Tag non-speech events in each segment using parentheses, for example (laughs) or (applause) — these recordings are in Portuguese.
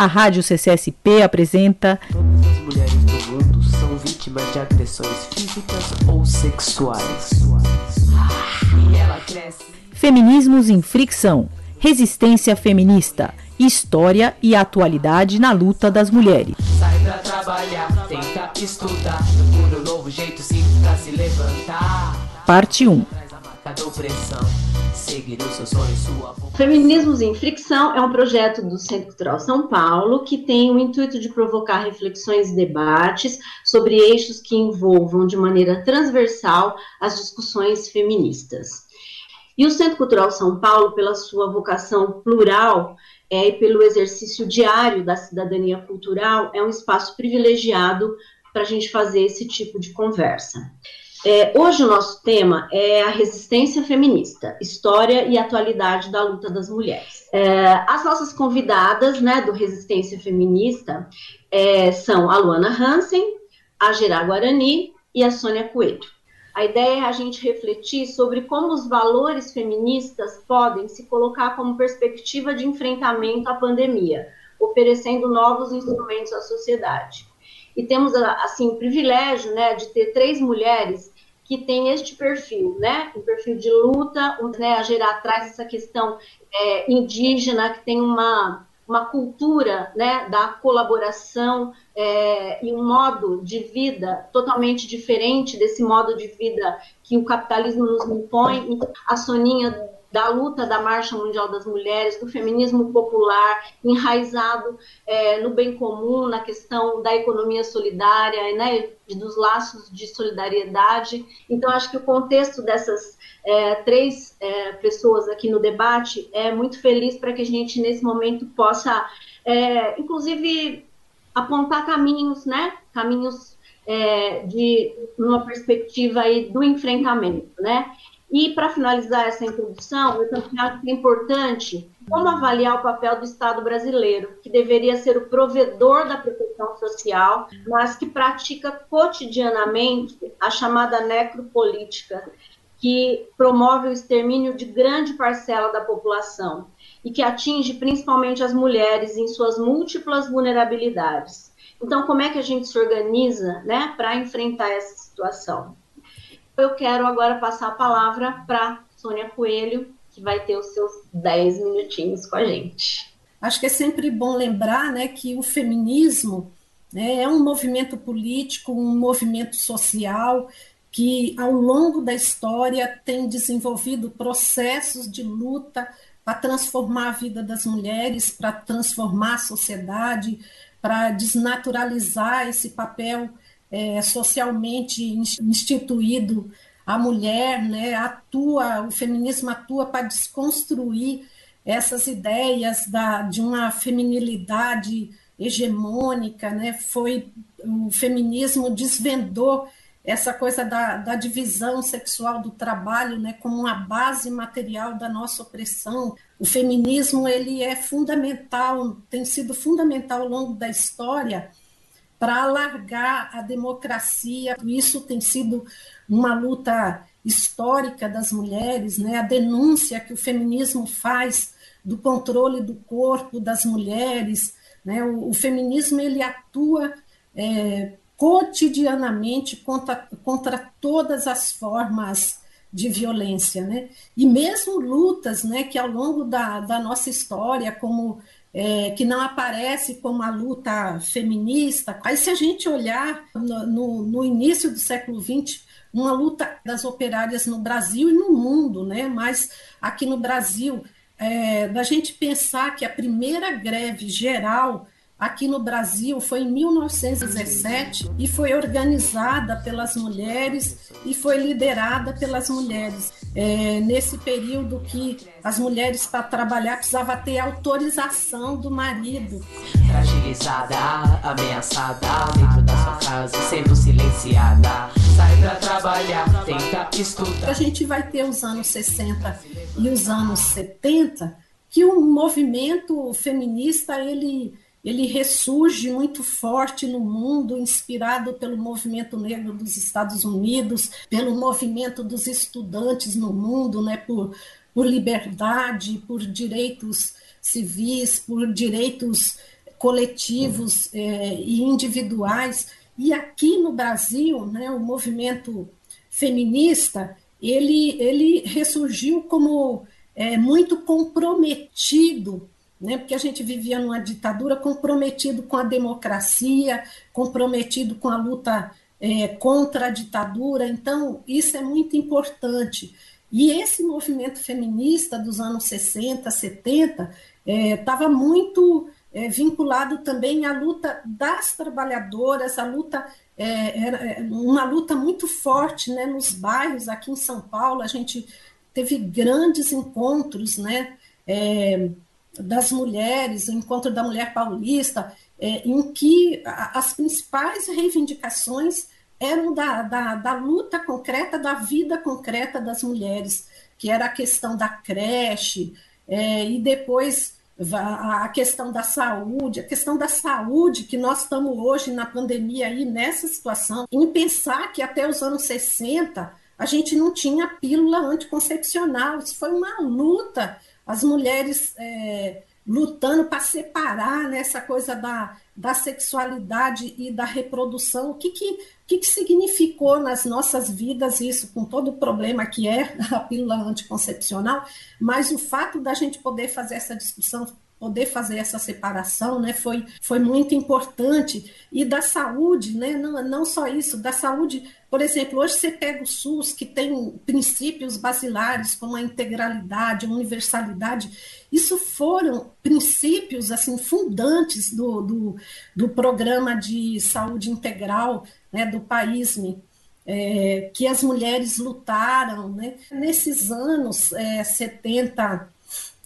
A Rádio CCSP apresenta Todas as mulheres do mundo são vítimas de agressões físicas ou sexuais. E ela cresce. Feminismos em Fricção, Resistência Feminista, História e Atualidade na Luta das Mulheres. Sai pra trabalhar, tenta estudar. Procura um novo jeito simples pra se levantar. Parte 1. Traz a marca da opressão. Sua. Feminismos em Fricção é um projeto do Centro Cultural São Paulo que tem o intuito de provocar reflexões e debates sobre eixos que envolvam de maneira transversal as discussões feministas. E o Centro Cultural São Paulo, pela sua vocação plural é, e pelo exercício diário da cidadania cultural, é um espaço privilegiado para a gente fazer esse tipo de conversa. É, hoje o nosso tema é a resistência feminista, história e atualidade da luta das mulheres. É, as nossas convidadas né, do Resistência Feminista é, são a Luana Hansen, a Gerá Guarani e a Sônia Coelho. A ideia é a gente refletir sobre como os valores feministas podem se colocar como perspectiva de enfrentamento à pandemia, oferecendo novos instrumentos à sociedade. E temos assim o privilégio, né, de ter três mulheres que têm este perfil, né, um perfil de luta, né, a gerar traz essa questão é, indígena que tem uma uma cultura né, da colaboração é, e um modo de vida totalmente diferente desse modo de vida que o capitalismo nos impõe. Então, a Soninha da luta da Marcha Mundial das Mulheres, do feminismo popular, enraizado é, no bem comum, na questão da economia solidária, né, dos laços de solidariedade. Então, acho que o contexto dessas é, três é, pessoas aqui no debate é muito feliz para que a gente, nesse momento, possa, é, inclusive, apontar caminhos, né, caminhos é, de uma perspectiva aí do enfrentamento, né? E para finalizar essa introdução, eu também acho que é importante como avaliar o papel do Estado brasileiro, que deveria ser o provedor da proteção social, mas que pratica cotidianamente a chamada necropolítica, que promove o extermínio de grande parcela da população e que atinge principalmente as mulheres em suas múltiplas vulnerabilidades. Então, como é que a gente se organiza né, para enfrentar essa situação? Eu quero agora passar a palavra para Sônia Coelho, que vai ter os seus 10 minutinhos com a gente. Acho que é sempre bom lembrar né, que o feminismo né, é um movimento político, um movimento social que, ao longo da história, tem desenvolvido processos de luta para transformar a vida das mulheres, para transformar a sociedade, para desnaturalizar esse papel é, socialmente instituído a mulher, né, atua, o feminismo atua para desconstruir essas ideias da, de uma feminilidade hegemônica, né, foi o feminismo desvendou essa coisa da, da divisão sexual do trabalho, né, como uma base material da nossa opressão. O feminismo ele é fundamental, tem sido fundamental ao longo da história para alargar a democracia. Isso tem sido uma luta histórica das mulheres, né? a denúncia que o feminismo faz do controle do corpo das mulheres. Né? O, o feminismo ele atua é, cotidianamente contra, contra todas as formas de violência, né? E mesmo lutas, né, que ao longo da, da nossa história, como é, que não aparece como a luta feminista. Aí, se a gente olhar no, no, início do século XX, uma luta das operárias no Brasil e no mundo, né? mas aqui no Brasil, é, da gente pensar que a primeira greve geral aqui no Brasil foi em 1917 e foi organizada pelas mulheres e foi liderada pelas mulheres. É, nesse período que as mulheres para trabalhar precisava ter autorização do marido. Fragilizada, ameaçada, dentro da sua casa, sendo silenciada. Sai pra trabalhar, tenta estudar. A gente vai ter os anos 60 e os anos 70 que o movimento feminista ele ele ressurge muito forte no mundo, inspirado pelo movimento negro dos Estados Unidos, pelo movimento dos estudantes no mundo, né, por, por liberdade, por direitos civis, por direitos coletivos é, e individuais. E aqui no Brasil, né, o movimento feminista, ele, ele ressurgiu como é, muito comprometido, né, porque a gente vivia numa ditadura comprometido com a democracia, comprometido com a luta é, contra a ditadura, então isso é muito importante. E esse movimento feminista dos anos 60, 70, estava é, muito é, vinculado também à luta das trabalhadoras, a luta é, é, uma luta muito forte né, nos bairros aqui em São Paulo. A gente teve grandes encontros né, é, das mulheres, o encontro da mulher paulista, é, em que as principais reivindicações eram da, da, da luta concreta, da vida concreta das mulheres, que era a questão da creche, é, e depois a questão da saúde, a questão da saúde que nós estamos hoje na pandemia aí nessa situação, em pensar que até os anos 60 a gente não tinha pílula anticoncepcional, isso foi uma luta, as mulheres é, lutando para separar né, coisa da, da sexualidade e da reprodução, o que, que, que, que significou nas nossas vidas isso, com todo o problema que é (laughs) a pílula anticoncepcional, mas o fato da gente poder fazer essa discussão poder fazer essa separação, né, foi, foi muito importante. E da saúde, né, não, não só isso, da saúde, por exemplo, hoje você pega o SUS, que tem princípios basilares, como a integralidade, a universalidade, isso foram princípios, assim, fundantes do, do, do programa de saúde integral, né, do país, é, que as mulheres lutaram, né, nesses anos é, 70,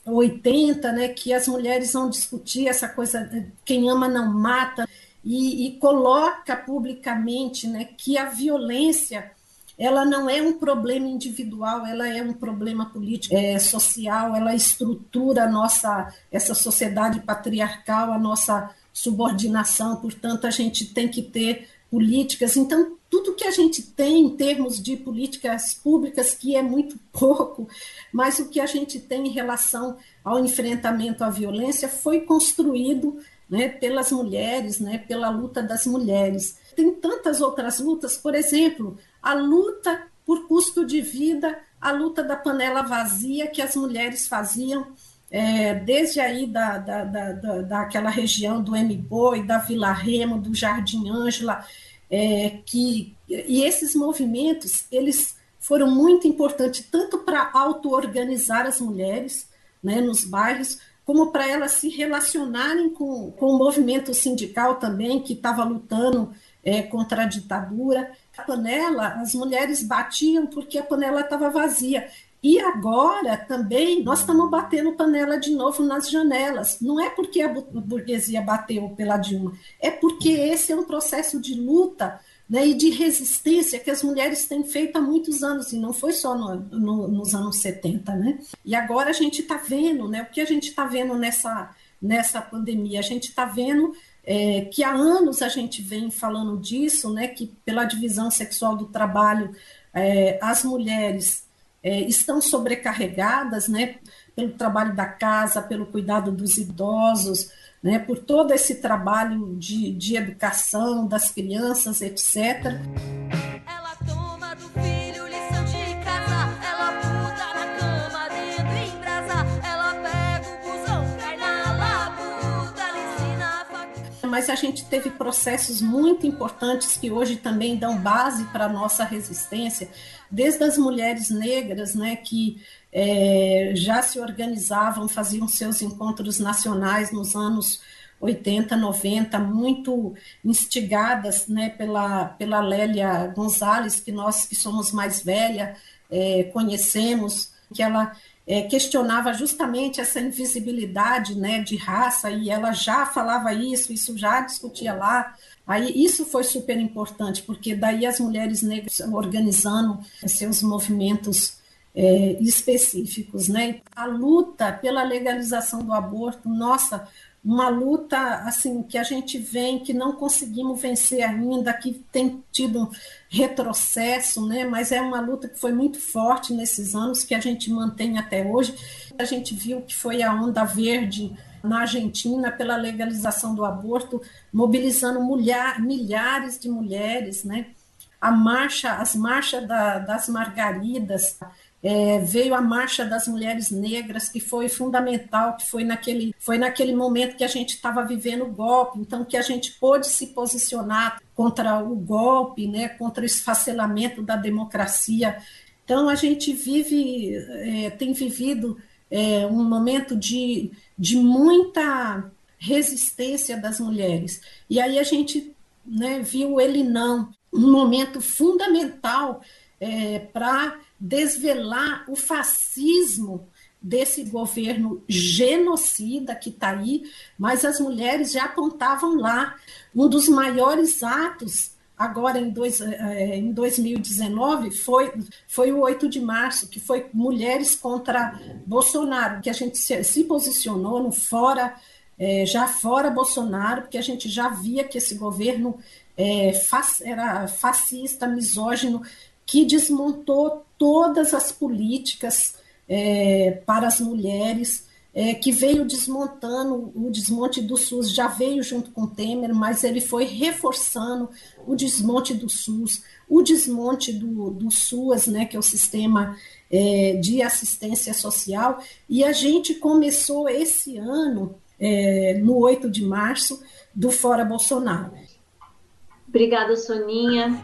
80, né, que as mulheres vão discutir essa coisa de quem ama não mata e, e coloca publicamente, né, que a violência ela não é um problema individual, ela é um problema político, é, social, ela estrutura nossa essa sociedade patriarcal, a nossa subordinação, portanto a gente tem que ter políticas. Então, tudo que a gente tem em termos de políticas públicas, que é muito (laughs) pouco, mas o que a gente tem em relação ao enfrentamento à violência foi construído né, pelas mulheres, né, pela luta das mulheres. Tem tantas outras lutas, por exemplo, a luta por custo de vida, a luta da panela vazia que as mulheres faziam é, desde aí da, da, da, da, daquela região do Mboi, da Vila Remo, do Jardim Ângela, é, que, e esses movimentos, eles foram muito importantes tanto para auto-organizar as mulheres né, nos bairros, como para elas se relacionarem com, com o movimento sindical também, que estava lutando é, contra a ditadura. A panela, as mulheres batiam porque a panela estava vazia. E agora também nós estamos batendo panela de novo nas janelas. Não é porque a burguesia bateu pela Dilma, é porque esse é um processo de luta né, e de resistência que as mulheres têm feito há muitos anos, e não foi só no, no, nos anos 70. Né? E agora a gente está vendo, né, o que a gente está vendo nessa, nessa pandemia? A gente está vendo é, que há anos a gente vem falando disso, né, que pela divisão sexual do trabalho, é, as mulheres é, estão sobrecarregadas, né, pelo trabalho da casa, pelo cuidado dos idosos, né, por todo esse trabalho de, de educação das crianças, etc. mas a gente teve processos muito importantes que hoje também dão base para a nossa resistência, desde as mulheres negras, né, que é, já se organizavam, faziam seus encontros nacionais nos anos 80, 90, muito instigadas né, pela, pela Lélia Gonzalez, que nós que somos mais velha é, conhecemos, que ela é, questionava justamente essa invisibilidade né, de raça, e ela já falava isso, isso já discutia lá. Aí isso foi super importante, porque daí as mulheres negras organizando seus movimentos é, específicos. Né? A luta pela legalização do aborto, nossa, uma luta assim que a gente vem que não conseguimos vencer ainda, que tem tido retrocesso, né? Mas é uma luta que foi muito forte nesses anos que a gente mantém até hoje. A gente viu que foi a onda verde na Argentina pela legalização do aborto, mobilizando mulher, milhares de mulheres, né? A marcha, as marchas da, das margaridas, é, veio a marcha das mulheres negras, que foi fundamental, que foi naquele, foi naquele momento que a gente estava vivendo o golpe, então que a gente pôde se posicionar contra o golpe, né, contra o esfacelamento da democracia. Então a gente vive, é, tem vivido é, um momento de, de muita resistência das mulheres. E aí a gente né, viu ele não, um momento fundamental é, para desvelar o fascismo desse governo genocida que está aí, mas as mulheres já apontavam lá. Um dos maiores atos, agora em, dois, eh, em 2019, foi, foi o 8 de março, que foi Mulheres contra Bolsonaro, que a gente se, se posicionou no fora, é, já fora Bolsonaro, porque a gente já via que esse governo é, era fascista, misógino, que desmontou todas as políticas é, para as mulheres, é, que veio desmontando o desmonte do SUS, já veio junto com o Temer, mas ele foi reforçando o desmonte do SUS, o desmonte do, do SUAS, né, que é o sistema é, de assistência social, e a gente começou esse ano, é, no 8 de março, do Fora Bolsonaro. Obrigada, Soninha.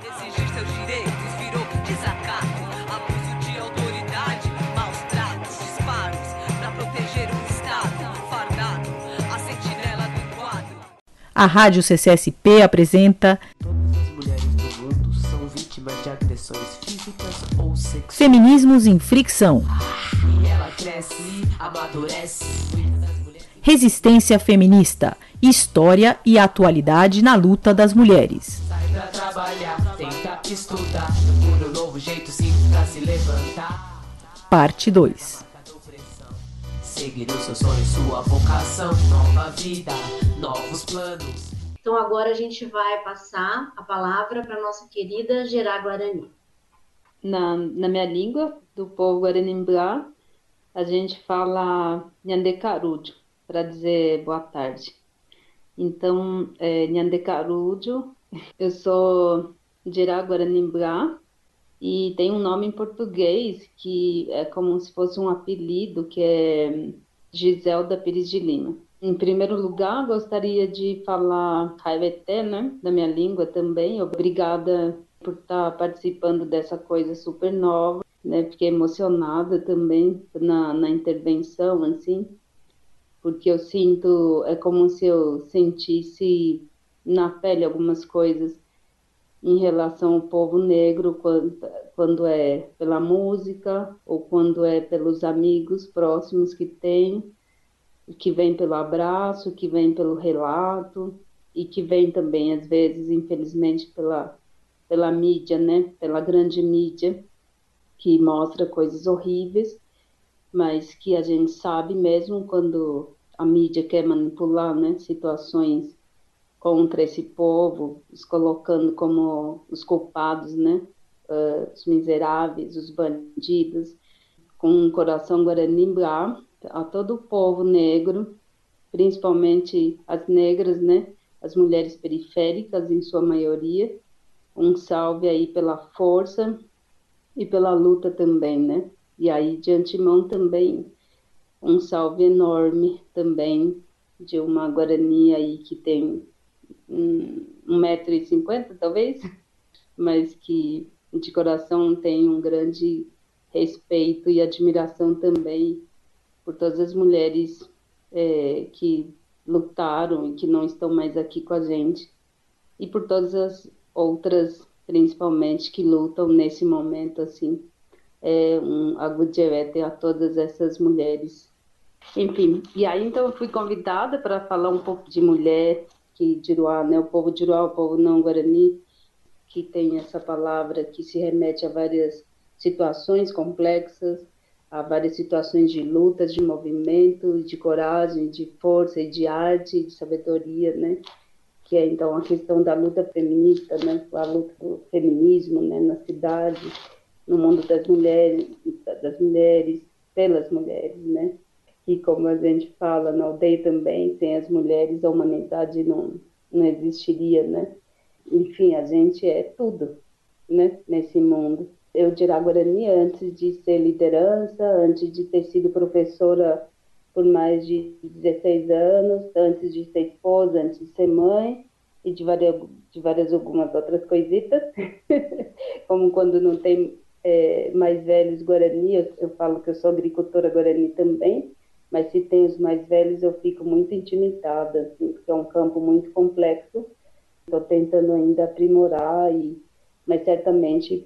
A Rádio CCSP apresenta Todas as mulheres do mundo são vítimas de agressões físicas ou sexuais. Feminismos em Fricção. E ela cresce, amadurece. Resistência feminista. História e atualidade na luta das mulheres. Sai pra trabalhar, tenta estudar. Procura um novo jeito simples pra se levantar. Parte 2. Seguir o seu sonho, sua vocação. Nova vida, novos planos. Então agora a gente vai passar a palavra para nossa querida Gerá Guarani. na, na minha língua, do povo Guaranimbá, a gente fala Nhandecarudio, para dizer boa tarde. Então, é, Nhandecarudio, (laughs) eu sou de Irá Guaranimbá e tem um nome em português que é como se fosse um apelido, que é Giselda Pires de Lima. Em primeiro lugar, gostaria de falar Kaiveté, né, da minha língua também. Obrigada por estar participando dessa coisa super nova, né? Fiquei emocionada também na, na intervenção, assim, porque eu sinto, é como se eu sentisse na pele algumas coisas em relação ao povo negro, quando, quando é pela música ou quando é pelos amigos próximos que tem, que vem pelo abraço, que vem pelo relato e que vem também, às vezes, infelizmente, pela, pela mídia, né? Pela grande mídia, que mostra coisas horríveis, mas que a gente sabe mesmo quando a mídia quer manipular, né? Situações contra esse povo, os colocando como os culpados, né? Uh, os miseráveis, os bandidos, com um coração guaranimbá, a todo o povo negro, principalmente as negras, né? As mulheres periféricas, em sua maioria. Um salve aí pela força e pela luta também, né? E aí, de antemão, também um salve enorme também de uma Guarani aí que tem um, um metro e cinquenta, talvez, (laughs) mas que de coração tem um grande respeito e admiração também por todas as mulheres é, que lutaram e que não estão mais aqui com a gente, e por todas as outras, principalmente, que lutam nesse momento, assim, é um agudjevete a todas essas mulheres. Enfim, e aí então eu fui convidada para falar um pouco de mulher, que Diruá, né, o povo Diruá, o povo não Guarani, que tem essa palavra que se remete a várias situações complexas, a várias situações de lutas, de movimento, de coragem, de força e de arte, de sabedoria, né? Que é então a questão da luta feminista, né? A luta do feminismo, né? Na cidade, no mundo das mulheres, das mulheres, pelas mulheres, né? que como a gente fala na aldeia também, sem as mulheres a humanidade não, não existiria, né? Enfim, a gente é tudo, né, nesse mundo. Eu, de Guarani, antes de ser liderança, antes de ter sido professora por mais de 16 anos, antes de ser esposa, antes de ser mãe, e de várias, de várias algumas outras coisitas, (laughs) como quando não tem é, mais velhos Guarani, eu, eu, falo que eu sou agricultora Guarani também, mas se tem os mais velhos eu fico muito intimidada, assim, porque é um campo muito complexo, estou tentando ainda aprimorar, e, mas certamente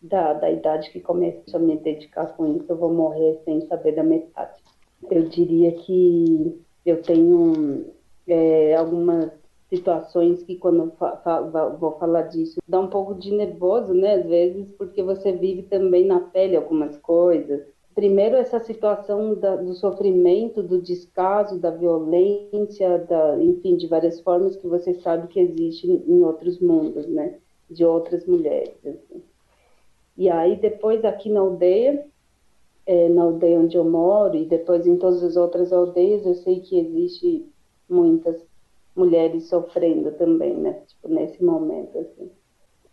da, da idade que começo a me dedicar com isso, eu vou morrer sem saber da metade. Eu diria que eu tenho é, algumas situações que quando fa fa vou falar disso dá um pouco de nervoso, né, às vezes, porque você vive também na pele algumas coisas. Primeiro essa situação da, do sofrimento, do descaso, da violência, da, enfim, de várias formas que você sabe que existe em outros mundos, né, de outras mulheres. Assim. E aí depois aqui na aldeia, é, na aldeia onde eu moro e depois em todas as outras aldeias, eu sei que existe muitas mulheres sofrendo também, né? Tipo, nesse momento, assim.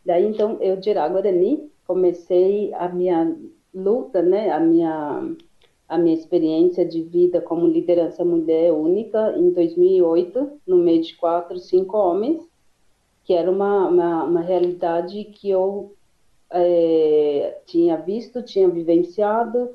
Daí, então, eu de Guarani comecei a minha luta, né? A minha, a minha experiência de vida como liderança mulher única em 2008, no meio de quatro, cinco homens, que era uma, uma, uma realidade que eu é, tinha visto, tinha vivenciado,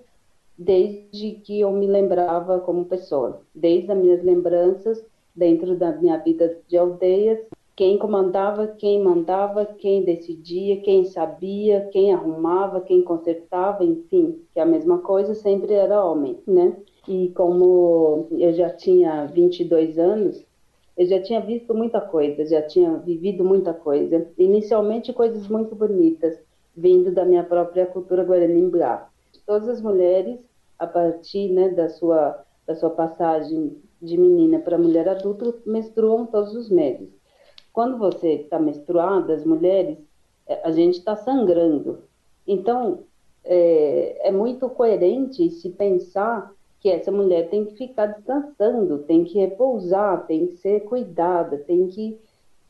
desde que eu me lembrava como pessoa, desde as minhas lembranças dentro da minha vida de aldeias, quem comandava, quem mandava, quem decidia, quem sabia, quem arrumava, quem consertava, enfim, que a mesma coisa sempre era homem, né? E como eu já tinha 22 anos, eu já tinha visto muita coisa, já tinha vivido muita coisa. Inicialmente coisas muito bonitas, vindo da minha própria cultura guarani Todas as mulheres, a partir né, da, sua, da sua passagem de menina para mulher adulta menstruam todos os meses. Quando você está menstruada, as mulheres, é, a gente está sangrando. Então, é, é, muito coerente se pensar que essa mulher tem que ficar descansando, tem que repousar, tem que ser cuidada, tem que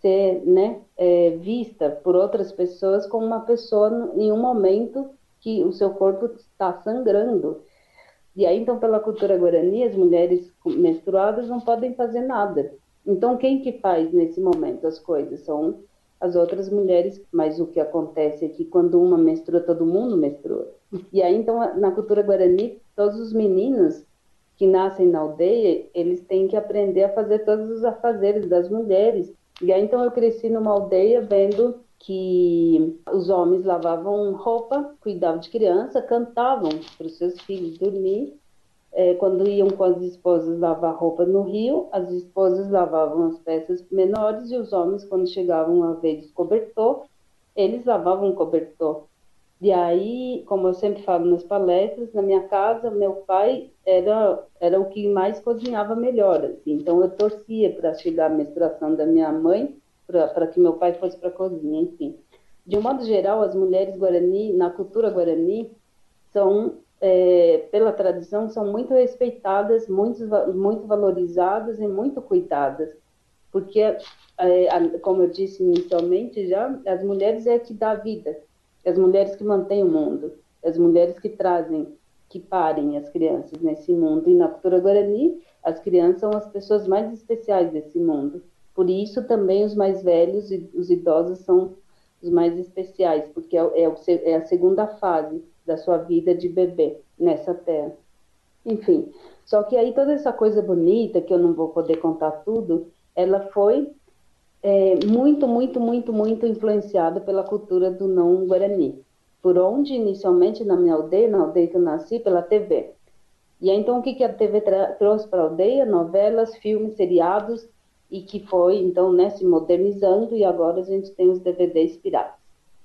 ser né, é, vista por outras pessoas como uma pessoa em um momento que o seu corpo está sangrando. E aí, então, pela cultura guarani, as mulheres menstruadas não podem fazer nada. Então, quem que faz nesse momento as coisas? São as outras mulheres, mas o que acontece é que quando uma menstrua, todo mundo menstrua. E aí, então, na cultura guarani, todos os meninos que nascem na aldeia, eles têm que aprender a fazer todos os afazeres das mulheres. E aí, então, eu cresci numa aldeia vendo que os homens lavavam roupa, cuidavam de criança, cantavam para os seus filhos dormir. É, quando iam com as esposas lavar roupa no rio, as esposas lavavam as peças menores e os homens, quando chegavam a vez de cobertor, eles lavavam o cobertor. E aí, como eu sempre falo nas palestras, na minha casa, meu pai era, era o que mais cozinhava melhor. Assim. Então, eu torcia para chegar a menstruação da minha mãe para que meu pai fosse para a cozinha, enfim. De um modo geral, as mulheres guarani, na cultura guarani, são, é, pela tradição, são muito respeitadas, muito, muito valorizadas e muito cuidadas, porque, é, como eu disse inicialmente já, as mulheres é que dá vida, as mulheres que mantêm o mundo, as mulheres que trazem, que parem as crianças nesse mundo. E na cultura guarani, as crianças são as pessoas mais especiais desse mundo. Por isso também os mais velhos e os idosos são os mais especiais, porque é, é, é a segunda fase da sua vida de bebê nessa terra. Enfim, só que aí toda essa coisa bonita, que eu não vou poder contar tudo, ela foi é, muito, muito, muito, muito influenciada pela cultura do não guarani. Por onde, inicialmente, na minha aldeia, na aldeia que eu nasci, pela TV. E aí, então, o que, que a TV trouxe para a aldeia? Novelas, filmes, seriados, e que foi, então, né, se modernizando, e agora a gente tem os DVDs piratas.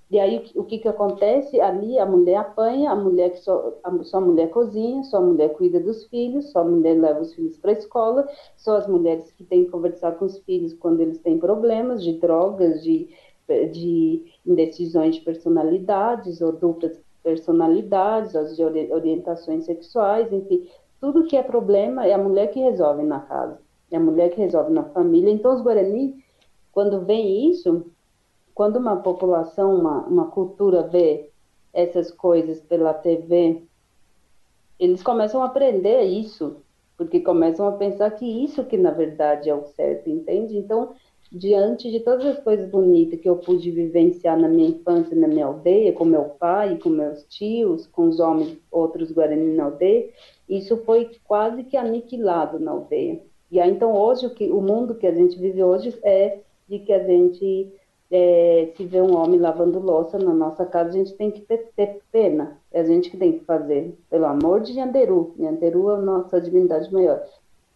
E aí, o que, que acontece? Ali a mulher apanha, a mulher que só a, só a mulher cozinha, só a mulher cuida dos filhos, só a mulher leva os filhos para a escola, só as mulheres que têm que conversar com os filhos quando eles têm problemas de drogas, de, de indecisões de personalidades ou duplas personalidades, as de orientações sexuais, enfim, tudo que é problema é a mulher que resolve na casa, é a mulher que resolve na família. Então, os Guarani, quando vem isso, quando uma população, uma, uma cultura vê essas coisas pela TV, eles começam a aprender isso, porque começam a pensar que isso que na verdade é o certo, entende? Então, diante de todas as coisas bonitas que eu pude vivenciar na minha infância, na minha aldeia, com meu pai, com meus tios, com os homens, outros guarani na aldeia, isso foi quase que aniquilado na aldeia. E aí, então, hoje, o, que, o mundo que a gente vive hoje é de que a gente, é, se vê um homem lavando louça na nossa casa, a gente tem que ter, ter pena. É a gente que tem que fazer, pelo amor de Yanderu. Yanderu é a nossa divindade maior.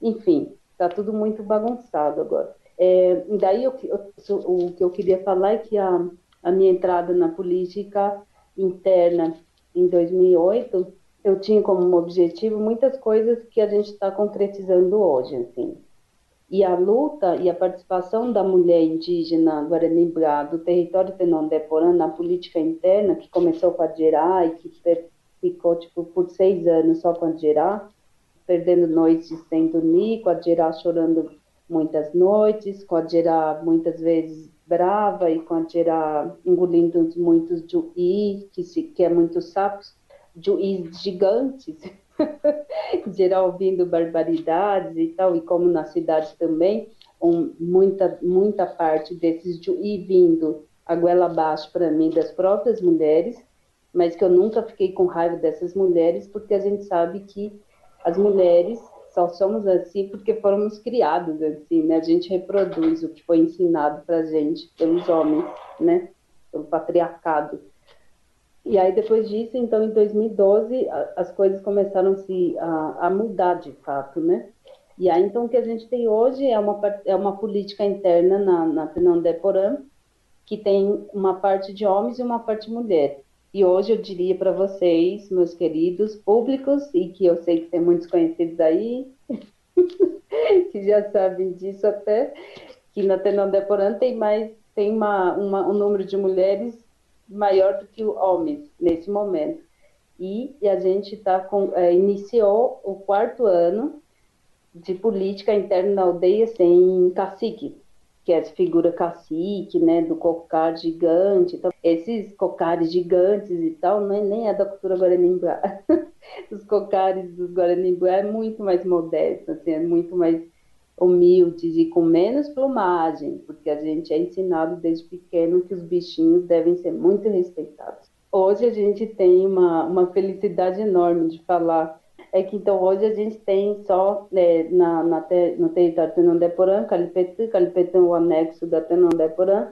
Enfim, está tudo muito bagunçado agora. É, daí eu, eu, o que eu queria falar é que a, a minha entrada na política interna em 2008 eu tinha como objetivo muitas coisas que a gente está concretizando hoje, assim. E a luta e a participação da mulher indígena guarani do território Tenondeporã na política interna, que começou com a Gerá e que ficou tipo, por seis anos só com a Gerá, perdendo noites sem dormir, com a Gerá chorando muitas noites, com a Gerá muitas vezes brava e com a Gerá engolindo muitos juí, que, se, que é muitos sapos, juízes gigantes, (laughs) Gerá ouvindo barbaridades e tal, e como na cidade também, um, muita, muita parte desses juí vindo a goela abaixo para mim das próprias mulheres, mas que eu nunca fiquei com raiva dessas mulheres, porque a gente sabe que as mulheres só somos assim porque fomos criados assim, né? A gente reproduz o que foi ensinado para gente pelos homens, né? Pelo patriarcado. E aí depois disso, então, em 2012, as coisas começaram -se a, a mudar de fato, né? E aí, então, o que a gente tem hoje é uma, é uma política interna na, na Tenondeporã, que tem uma parte de homens e uma parte de mulher. E hoje eu diria para vocês, meus queridos públicos, e que eu sei que tem muitos conhecidos aí, (laughs) que já sabem disso até, que na Tenondeporã tem mais, tem uma, uma, um número de mulheres maior do que homens nesse momento. E, e a gente tá com, é, iniciou o quarto ano de política interna na aldeia sem cacique que é essa figura cacique, né, do cocar gigante. Então, esses cocares gigantes e tal, não é, nem é da cultura guaranimbá. (laughs) Os cocares dos guaranimbá é muito mais modesto, assim, é muito mais humildes e com menos plumagem, porque a gente é ensinado desde pequeno que os bichinhos devem ser muito respeitados. Hoje a gente tem uma, uma felicidade enorme de falar é que então hoje a gente tem só é, na, na no território Tenondeporã, Calipetê, Calipetê é o anexo da Tenondeporã,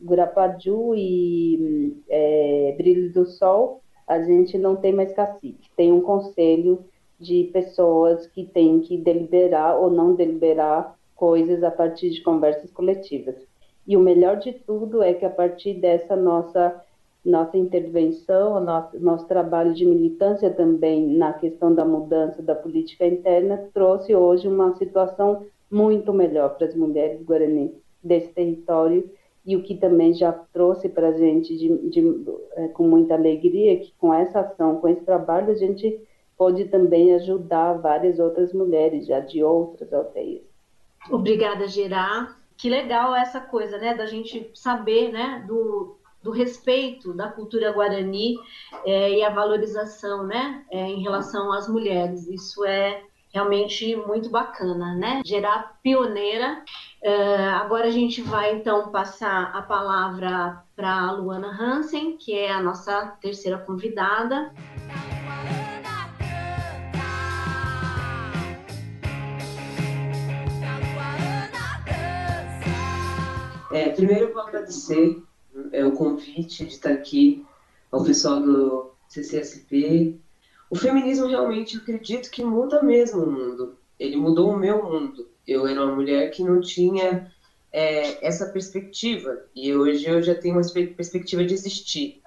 Gurapaju e é, Brilho do Sol, a gente não tem mais cacique. Tem um conselho de pessoas que têm que deliberar ou não deliberar coisas a partir de conversas coletivas. E o melhor de tudo é que a partir dessa nossa nossa intervenção, nosso, nosso trabalho de militância também na questão da mudança da política interna trouxe hoje uma situação muito melhor para as mulheres guarani desse território e o que também já trouxe para a gente de, de, é, com muita alegria que com essa ação, com esse trabalho, a gente pode também ajudar várias outras mulheres já de outras aldeias. Obrigada, Gerard. Que legal essa coisa, né, da gente saber, né, do, do respeito da cultura guarani é, e a valorização, né, é, em relação às mulheres. Isso é realmente muito bacana, né? Gerar pioneira. É, agora a gente vai então passar a palavra para a Luana Hansen, que é a nossa terceira convidada. É, primeiro eu vou agradecer é, o convite de estar aqui ao pessoal do CCSP. O feminismo realmente, eu acredito que muda mesmo o mundo. Ele mudou o meu mundo. Eu era uma mulher que não tinha é, essa perspectiva e hoje eu já tenho uma perspectiva de existir,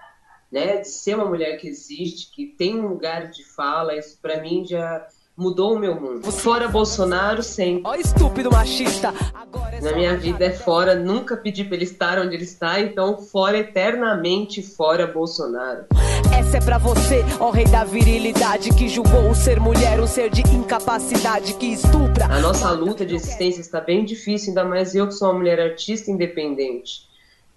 né? De ser uma mulher que existe, que tem um lugar de fala. Isso para mim já mudou o meu mundo. Fora Bolsonaro, sempre. Ó, estúpido machista. É Na minha vida é fora, nunca pedi pra ele estar onde ele está, então fora eternamente fora Bolsonaro. Essa é pra você, ó rei da virilidade, que julgou o ser mulher um ser de incapacidade, que estupra. A nossa luta de existência está bem difícil, ainda mais eu que sou uma mulher artista independente,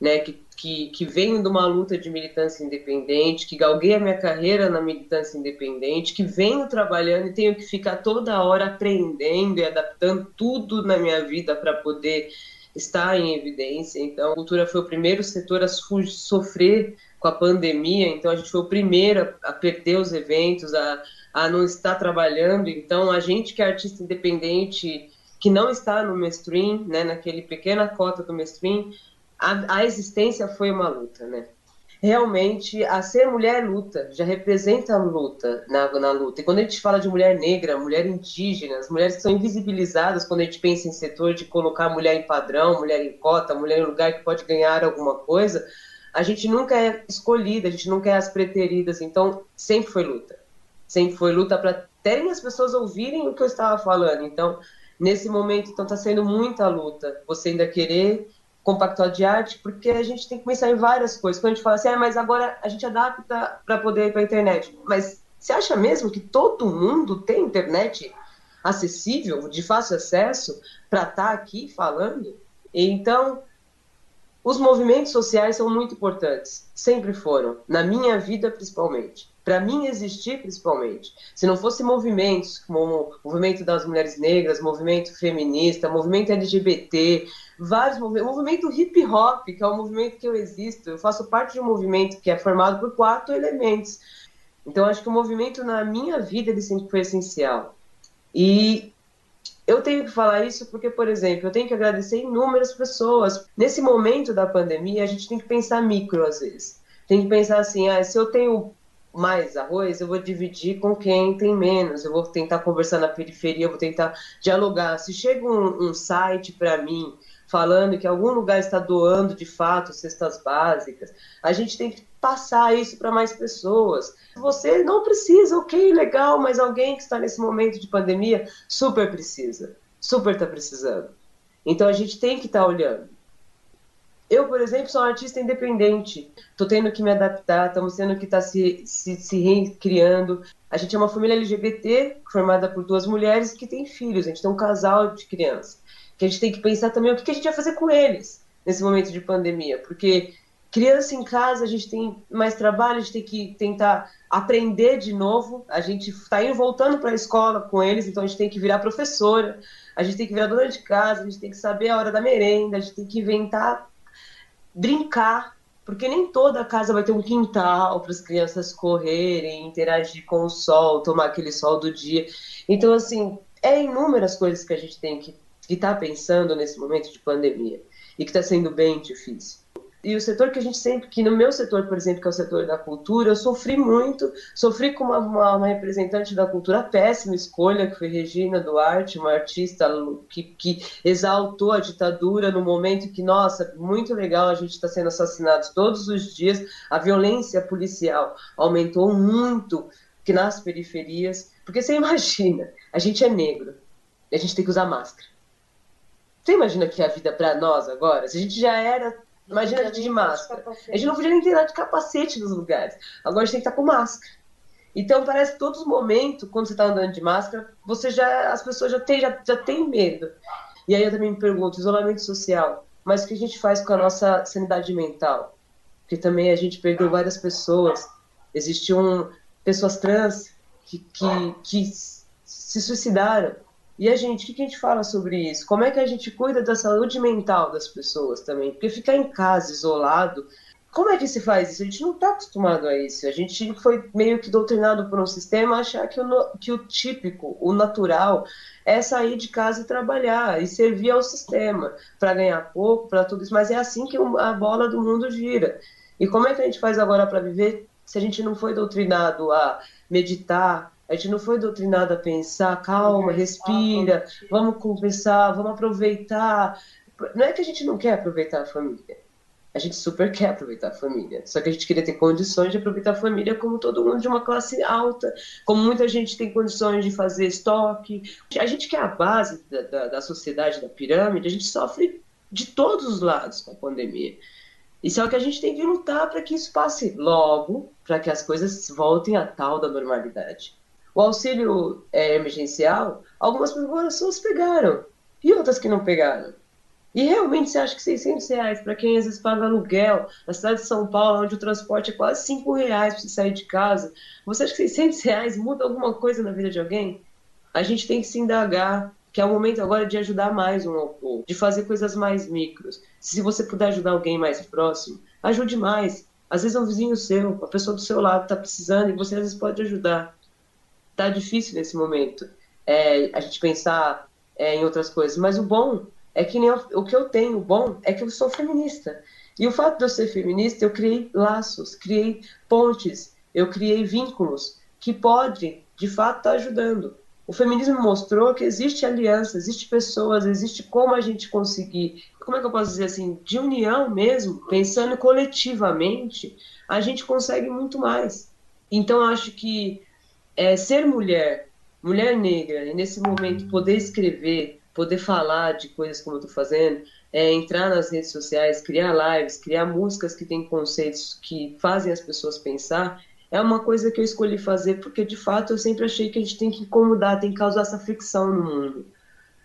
né? Que, que, que venho de uma luta de militância independente, que galguei a minha carreira na militância independente, que venho trabalhando e tenho que ficar toda hora aprendendo e adaptando tudo na minha vida para poder estar em evidência. Então, a cultura foi o primeiro setor a sofrer com a pandemia, então a gente foi o primeiro a perder os eventos, a, a não estar trabalhando. Então, a gente que é artista independente, que não está no mainstream, né, naquele pequena cota do mainstream, a, a existência foi uma luta, né? realmente a ser mulher luta, já representa luta na, na luta. E quando a gente fala de mulher negra, mulher indígena, as mulheres que são invisibilizadas quando a gente pensa em setor de colocar mulher em padrão, mulher em cota, mulher em lugar que pode ganhar alguma coisa, a gente nunca é escolhida, a gente nunca é as preteridas, então sempre foi luta. Sempre foi luta para terem as pessoas ouvirem o que eu estava falando. Então, nesse momento, então está sendo muita luta. Você ainda querer compactual de arte, porque a gente tem que pensar em várias coisas. Quando a gente fala assim, ah, mas agora a gente adapta para poder ir para a internet. Mas você acha mesmo que todo mundo tem internet acessível, de fácil acesso, para estar tá aqui falando? Então, os movimentos sociais são muito importantes, sempre foram, na minha vida principalmente. Para mim existir principalmente. Se não fosse movimentos como o movimento das mulheres negras, movimento feminista, movimento LGBT, vários movimentos, o movimento hip hop, que é o movimento que eu existo, eu faço parte de um movimento que é formado por quatro elementos. Então acho que o movimento na minha vida ele sempre foi essencial. E eu tenho que falar isso porque, por exemplo, eu tenho que agradecer inúmeras pessoas. Nesse momento da pandemia, a gente tem que pensar micro às vezes. Tem que pensar assim, ah, se eu tenho mais arroz, eu vou dividir com quem tem menos. Eu vou tentar conversar na periferia, eu vou tentar dialogar. Se chega um, um site para mim falando que algum lugar está doando de fato cestas básicas, a gente tem que passar isso para mais pessoas. Você não precisa, ok, legal, mas alguém que está nesse momento de pandemia super precisa, super está precisando. Então a gente tem que estar tá olhando. Eu, por exemplo, sou um artista independente. Estou tendo que me adaptar, estamos tendo que estar tá se, se, se recriando. A gente é uma família LGBT formada por duas mulheres que têm filhos. A gente tem um casal de crianças. Que a gente tem que pensar também o que a gente vai fazer com eles nesse momento de pandemia. Porque criança em casa, a gente tem mais trabalho, a gente tem que tentar aprender de novo. A gente está indo voltando para a escola com eles, então a gente tem que virar professora, a gente tem que virar dona de casa, a gente tem que saber a hora da merenda, a gente tem que inventar brincar, porque nem toda casa vai ter um quintal para as crianças correrem, interagir com o sol, tomar aquele sol do dia. Então, assim, é inúmeras coisas que a gente tem que estar tá pensando nesse momento de pandemia e que está sendo bem difícil. E o setor que a gente sempre, que no meu setor, por exemplo, que é o setor da cultura, eu sofri muito, sofri com uma, uma, uma representante da cultura, péssima escolha, que foi Regina Duarte, uma artista que, que exaltou a ditadura no momento que, nossa, muito legal, a gente está sendo assassinado todos os dias, a violência policial aumentou muito que nas periferias, porque você imagina, a gente é negro, a gente tem que usar máscara. Você imagina que é a vida para nós agora? Se a gente já era Imagina a gente de máscara. A gente não podia nem ter de capacete nos lugares. Agora a gente tem que estar com máscara. Então parece que todos os momentos, quando você está andando de máscara, você já, as pessoas já têm já, já têm medo. E aí eu também me pergunto, isolamento social, mas o que a gente faz com a nossa sanidade mental? Porque também a gente perdeu várias pessoas. Existiam pessoas trans que, que, que se suicidaram e a gente, o que a gente fala sobre isso? Como é que a gente cuida da saúde mental das pessoas também? Porque ficar em casa, isolado, como é que se faz isso? A gente não está acostumado a isso. A gente foi meio que doutrinado por um sistema a achar que o, que o típico, o natural, é sair de casa e trabalhar e servir ao sistema para ganhar pouco, para tudo isso. Mas é assim que a bola do mundo gira. E como é que a gente faz agora para viver se a gente não foi doutrinado a meditar, a gente não foi doutrinado a pensar, calma, respira, vamos conversar, vamos aproveitar. Não é que a gente não quer aproveitar a família. A gente super quer aproveitar a família. Só que a gente queria ter condições de aproveitar a família como todo mundo de uma classe alta, como muita gente tem condições de fazer estoque. A gente que é a base da, da, da sociedade, da pirâmide, a gente sofre de todos os lados com a pandemia. E só que a gente tem que lutar para que isso passe logo, para que as coisas voltem à tal da normalidade. O auxílio é, emergencial, algumas pessoas pegaram e outras que não pegaram. E realmente você acha que 600 reais para quem às vezes paga aluguel na cidade de São Paulo, onde o transporte é quase 5 reais para sair de casa, você acha que 600 reais muda alguma coisa na vida de alguém? A gente tem que se indagar, que é o momento agora de ajudar mais um ao de fazer coisas mais micros. Se você puder ajudar alguém mais próximo, ajude mais. Às vezes é um vizinho seu, a pessoa do seu lado está precisando e você às vezes pode ajudar. Tá difícil nesse momento é, a gente pensar é, em outras coisas, mas o bom é que nem eu, o que eu tenho bom é que eu sou feminista. E o fato de eu ser feminista, eu criei laços, criei pontes, eu criei vínculos que podem, de fato, estar tá ajudando. O feminismo mostrou que existe aliança, existe pessoas, existe como a gente conseguir, como é que eu posso dizer assim, de união mesmo, pensando coletivamente, a gente consegue muito mais. Então, acho que é, ser mulher, mulher negra, e nesse momento poder escrever, poder falar de coisas como eu estou fazendo, é, entrar nas redes sociais, criar lives, criar músicas que têm conceitos que fazem as pessoas pensar, é uma coisa que eu escolhi fazer porque, de fato, eu sempre achei que a gente tem que incomodar, tem que causar essa fricção no mundo.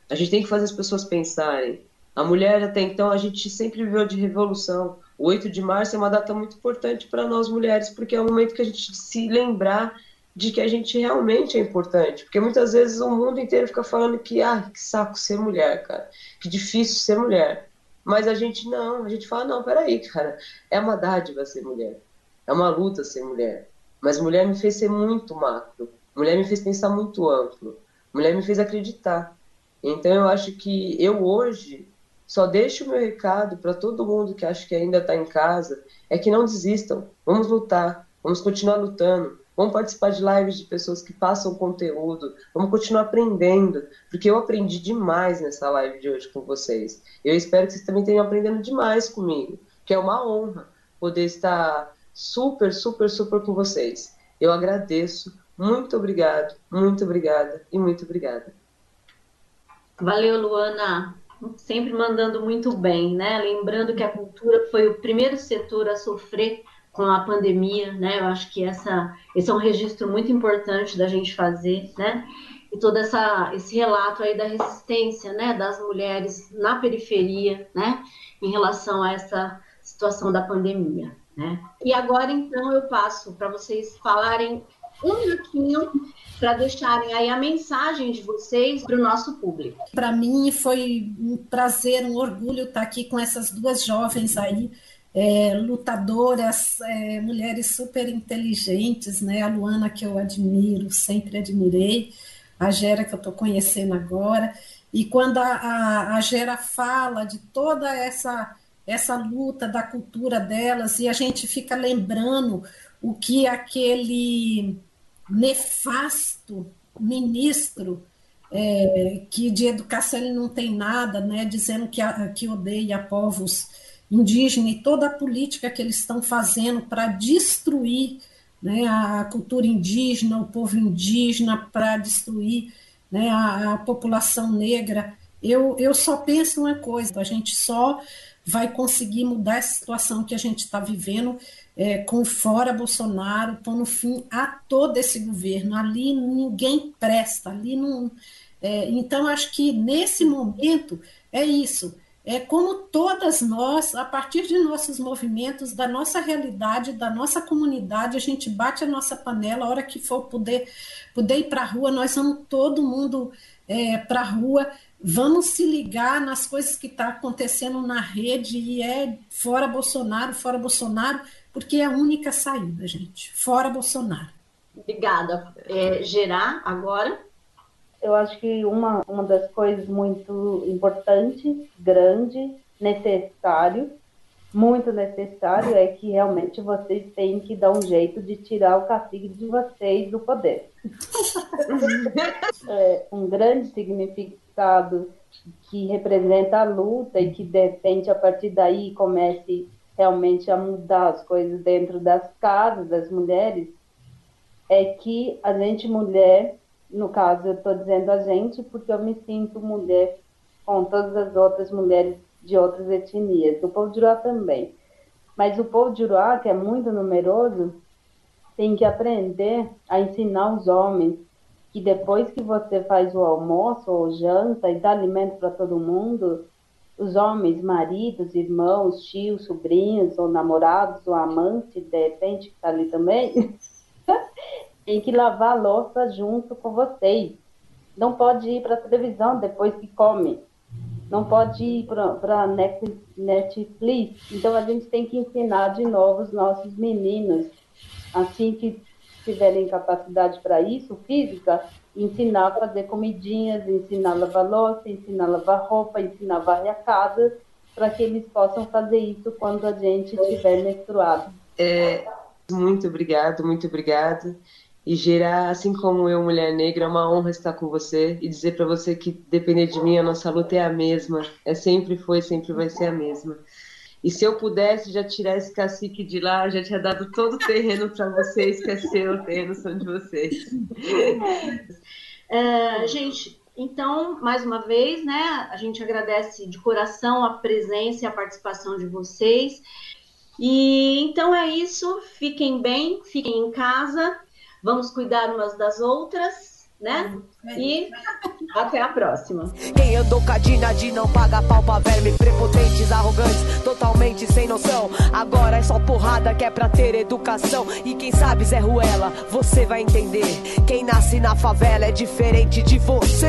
A gente tem que fazer as pessoas pensarem. A mulher, até então, a gente sempre viveu de revolução. O 8 de março é uma data muito importante para nós mulheres, porque é o momento que a gente se lembrar de que a gente realmente é importante. Porque muitas vezes o mundo inteiro fica falando que, ah, que saco ser mulher, cara. Que difícil ser mulher. Mas a gente não, a gente fala, não, peraí, cara. É uma dádiva ser mulher. É uma luta ser mulher. Mas mulher me fez ser muito macro. Mulher me fez pensar muito amplo. Mulher me fez acreditar. Então eu acho que eu hoje só deixo o meu recado para todo mundo que acha que ainda está em casa, é que não desistam. Vamos lutar, vamos continuar lutando, Vamos participar de lives de pessoas que passam conteúdo. Vamos continuar aprendendo, porque eu aprendi demais nessa live de hoje com vocês. Eu espero que vocês também tenham aprendendo demais comigo, que é uma honra poder estar super, super, super com vocês. Eu agradeço. Muito obrigado, muito obrigada e muito obrigada. Valeu, Luana. Sempre mandando muito bem, né? Lembrando que a cultura foi o primeiro setor a sofrer com a pandemia, né? Eu acho que essa, esse é um registro muito importante da gente fazer, né? E todo essa, esse relato aí da resistência, né, das mulheres na periferia, né, em relação a essa situação da pandemia, né? E agora, então, eu passo para vocês falarem um minutinho para deixarem aí a mensagem de vocês para o nosso público. Para mim foi um prazer, um orgulho estar aqui com essas duas jovens aí é, lutadoras, é, mulheres super inteligentes, né? A Luana, que eu admiro, sempre admirei, a Gera, que eu estou conhecendo agora. E quando a, a, a Gera fala de toda essa, essa luta da cultura delas, e a gente fica lembrando o que aquele nefasto ministro é, que de educação ele não tem nada, né, dizendo que, que odeia povos indígena e toda a política que eles estão fazendo para destruir né, a cultura indígena, o povo indígena, para destruir né, a, a, população negra. Eu, eu só penso uma coisa: a gente só vai conseguir mudar essa situação que a gente está vivendo é, com fora Bolsonaro, pondo fim a todo esse governo. Ali ninguém presta, ali não. É, então, acho que nesse momento é isso é como todas nós, a partir de nossos movimentos, da nossa realidade, da nossa comunidade, a gente bate a nossa panela, a hora que for poder, poder ir para a rua, nós vamos todo mundo é, para a rua, vamos se ligar nas coisas que estão tá acontecendo na rede, e é fora Bolsonaro, fora Bolsonaro, porque é a única saída, gente, fora Bolsonaro. Obrigada. É, gerar agora eu acho que uma, uma das coisas muito importantes, grande, necessário, muito necessário, é que realmente vocês têm que dar um jeito de tirar o cacique de vocês do poder. (laughs) é um grande significado que representa a luta e que de repente a partir daí comece realmente a mudar as coisas dentro das casas das mulheres é que a gente mulher no caso, eu estou dizendo a gente porque eu me sinto mulher com todas as outras mulheres de outras etnias, do povo de lá também. Mas o povo de Uruá, que é muito numeroso, tem que aprender a ensinar os homens que depois que você faz o almoço ou janta e dá alimento para todo mundo, os homens, maridos, irmãos, tios, sobrinhos, ou namorados, ou amantes, de repente, que está ali também, (laughs) tem que lavar a louça junto com vocês. Não pode ir para a televisão depois que come. Não pode ir para Netflix. Então a gente tem que ensinar de novo os nossos meninos, assim que tiverem capacidade para isso, física, ensinar a fazer comidinhas, ensinar a lavar louça, ensinar a lavar roupa, ensinar a varrer a casa, para que eles possam fazer isso quando a gente estiver menstruado. É, muito obrigado, muito obrigado. E gerar, assim como eu, mulher negra, é uma honra estar com você e dizer para você que, depender de mim, a nossa luta é a mesma. É sempre foi, sempre vai ser a mesma. E se eu pudesse já tirar esse cacique de lá, já tinha dado todo o terreno para vocês, que é seu, o terreno são de vocês. (laughs) É, gente, então, mais uma vez, né, a gente agradece de coração a presença e a participação de vocês. E então é isso, fiquem bem, fiquem em casa, vamos cuidar umas das outras né? E até a próxima. Quem andou cadina de não paga pau pra verme, prepotentes, arrogantes, totalmente sem noção. Agora é só porrada que é pra ter educação. E quem sabe, Zé Ruela, você vai entender. Quem nasce na favela é diferente de você.